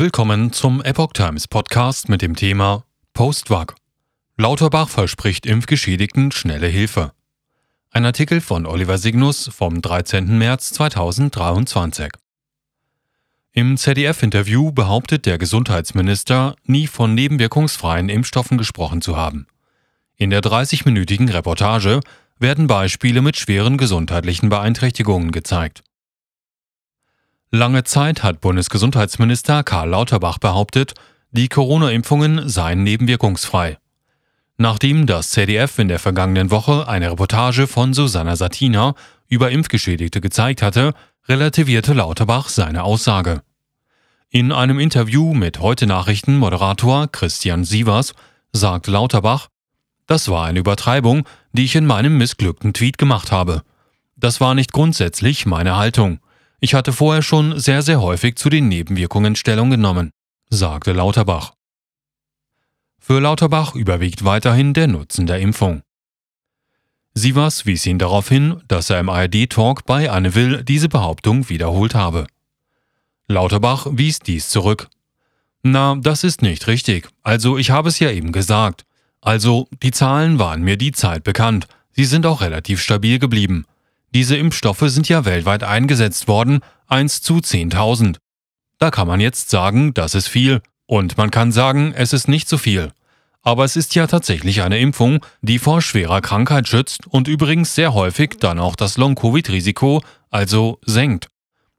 Willkommen zum Epoch Times Podcast mit dem Thema Postwag. Lauterbach verspricht Impfgeschädigten schnelle Hilfe. Ein Artikel von Oliver Signus vom 13. März 2023. Im ZDF-Interview behauptet der Gesundheitsminister, nie von nebenwirkungsfreien Impfstoffen gesprochen zu haben. In der 30-minütigen Reportage werden Beispiele mit schweren gesundheitlichen Beeinträchtigungen gezeigt. Lange Zeit hat Bundesgesundheitsminister Karl Lauterbach behauptet, die Corona-Impfungen seien nebenwirkungsfrei. Nachdem das ZDF in der vergangenen Woche eine Reportage von Susanna Satina über Impfgeschädigte gezeigt hatte, relativierte Lauterbach seine Aussage. In einem Interview mit Heute Nachrichten Moderator Christian Sievers sagt Lauterbach, das war eine Übertreibung, die ich in meinem missglückten Tweet gemacht habe. Das war nicht grundsätzlich meine Haltung. Ich hatte vorher schon sehr, sehr häufig zu den Nebenwirkungen Stellung genommen, sagte Lauterbach. Für Lauterbach überwiegt weiterhin der Nutzen der Impfung. Sievers wies ihn darauf hin, dass er im ARD-Talk bei Anne Will diese Behauptung wiederholt habe. Lauterbach wies dies zurück. Na, das ist nicht richtig. Also, ich habe es ja eben gesagt. Also, die Zahlen waren mir die Zeit bekannt. Sie sind auch relativ stabil geblieben. Diese Impfstoffe sind ja weltweit eingesetzt worden, 1 zu 10.000. Da kann man jetzt sagen, das ist viel, und man kann sagen, es ist nicht so viel. Aber es ist ja tatsächlich eine Impfung, die vor schwerer Krankheit schützt und übrigens sehr häufig dann auch das Long-Covid-Risiko, also senkt.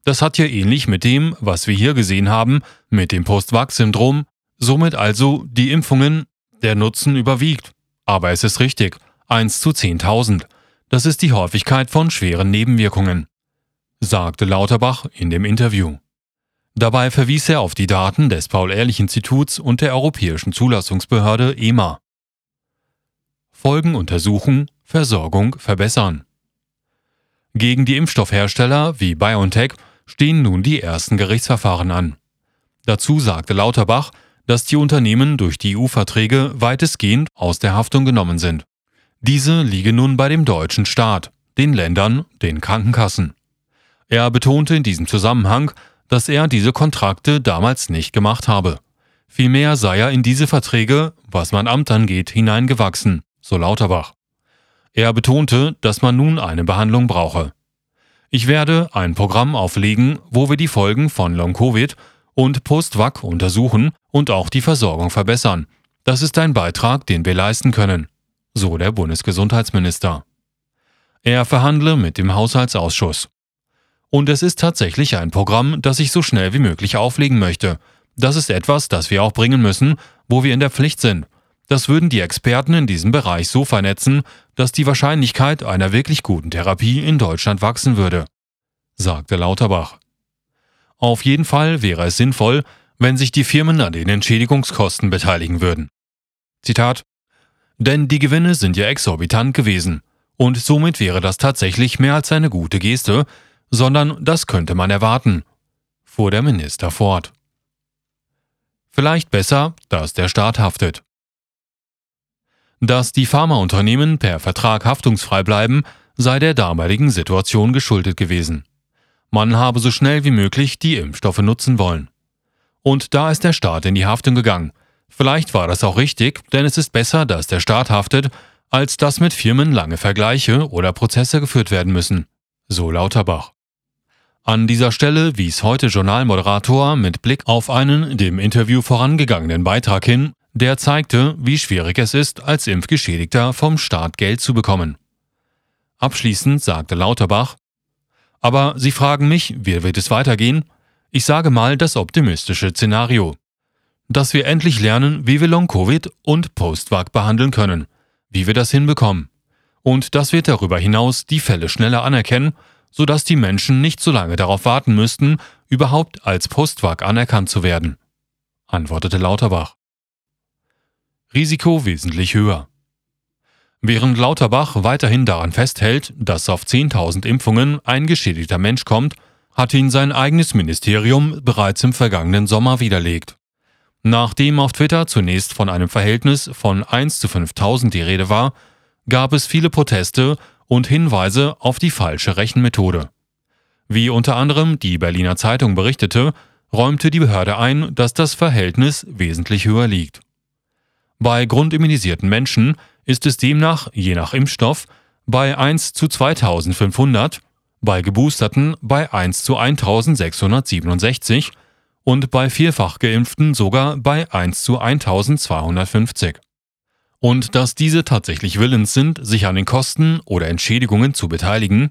Das hat ja ähnlich mit dem, was wir hier gesehen haben, mit dem Post-Vax-Syndrom, somit also die Impfungen, der Nutzen überwiegt. Aber es ist richtig, 1 zu 10.000. Das ist die Häufigkeit von schweren Nebenwirkungen, sagte Lauterbach in dem Interview. Dabei verwies er auf die Daten des Paul-Ehrlich-Instituts und der Europäischen Zulassungsbehörde EMA. Folgen untersuchen, Versorgung verbessern. Gegen die Impfstoffhersteller wie BioNTech stehen nun die ersten Gerichtsverfahren an. Dazu sagte Lauterbach, dass die Unternehmen durch die EU-Verträge weitestgehend aus der Haftung genommen sind. Diese liege nun bei dem deutschen Staat, den Ländern, den Krankenkassen. Er betonte in diesem Zusammenhang, dass er diese Kontrakte damals nicht gemacht habe. Vielmehr sei er in diese Verträge, was mein Amt angeht, hineingewachsen, so Lauterbach. Er betonte, dass man nun eine Behandlung brauche. Ich werde ein Programm auflegen, wo wir die Folgen von Long-Covid und Post-Vac untersuchen und auch die Versorgung verbessern. Das ist ein Beitrag, den wir leisten können so der Bundesgesundheitsminister. Er verhandle mit dem Haushaltsausschuss. Und es ist tatsächlich ein Programm, das ich so schnell wie möglich auflegen möchte. Das ist etwas, das wir auch bringen müssen, wo wir in der Pflicht sind. Das würden die Experten in diesem Bereich so vernetzen, dass die Wahrscheinlichkeit einer wirklich guten Therapie in Deutschland wachsen würde, sagte Lauterbach. Auf jeden Fall wäre es sinnvoll, wenn sich die Firmen an den Entschädigungskosten beteiligen würden. Zitat denn die Gewinne sind ja exorbitant gewesen. Und somit wäre das tatsächlich mehr als eine gute Geste, sondern das könnte man erwarten, fuhr der Minister fort. Vielleicht besser, dass der Staat haftet. Dass die Pharmaunternehmen per Vertrag haftungsfrei bleiben, sei der damaligen Situation geschuldet gewesen. Man habe so schnell wie möglich die Impfstoffe nutzen wollen. Und da ist der Staat in die Haftung gegangen, Vielleicht war das auch richtig, denn es ist besser, dass der Staat haftet, als dass mit Firmen lange Vergleiche oder Prozesse geführt werden müssen. So Lauterbach. An dieser Stelle wies heute Journalmoderator mit Blick auf einen dem Interview vorangegangenen Beitrag hin, der zeigte, wie schwierig es ist, als Impfgeschädigter vom Staat Geld zu bekommen. Abschließend sagte Lauterbach, aber Sie fragen mich, wie wird es weitergehen? Ich sage mal das optimistische Szenario dass wir endlich lernen, wie wir Long-Covid und Post-Vac behandeln können, wie wir das hinbekommen. Und dass wir darüber hinaus die Fälle schneller anerkennen, sodass die Menschen nicht so lange darauf warten müssten, überhaupt als Post-Vac anerkannt zu werden, antwortete Lauterbach. Risiko wesentlich höher. Während Lauterbach weiterhin daran festhält, dass auf 10.000 Impfungen ein geschädigter Mensch kommt, hat ihn sein eigenes Ministerium bereits im vergangenen Sommer widerlegt. Nachdem auf Twitter zunächst von einem Verhältnis von 1 zu 5000 die Rede war, gab es viele Proteste und Hinweise auf die falsche Rechenmethode. Wie unter anderem die Berliner Zeitung berichtete, räumte die Behörde ein, dass das Verhältnis wesentlich höher liegt. Bei grundimmunisierten Menschen ist es demnach, je nach Impfstoff, bei 1 zu 2500, bei Geboosterten bei 1 zu 1667 und bei vierfach geimpften sogar bei 1 zu 1250. Und dass diese tatsächlich willens sind, sich an den Kosten oder Entschädigungen zu beteiligen,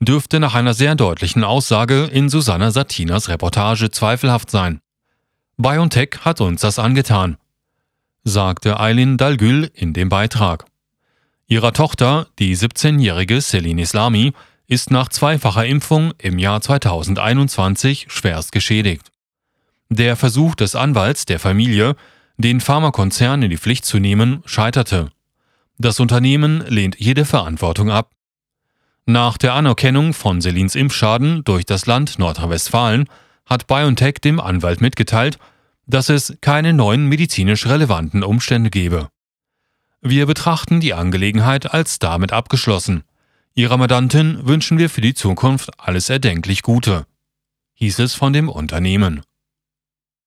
dürfte nach einer sehr deutlichen Aussage in Susanna Satinas Reportage zweifelhaft sein. BioNTech hat uns das angetan, sagte Eileen Dalgül in dem Beitrag. Ihrer Tochter, die 17-jährige Celine Islami, ist nach zweifacher Impfung im Jahr 2021 schwerst geschädigt. Der Versuch des Anwalts der Familie, den Pharmakonzern in die Pflicht zu nehmen, scheiterte. Das Unternehmen lehnt jede Verantwortung ab. Nach der Anerkennung von Selins Impfschaden durch das Land Nordrhein-Westfalen hat BioNTech dem Anwalt mitgeteilt, dass es keine neuen medizinisch relevanten Umstände gebe. Wir betrachten die Angelegenheit als damit abgeschlossen. Ihrer Mandantin wünschen wir für die Zukunft alles erdenklich Gute, hieß es von dem Unternehmen.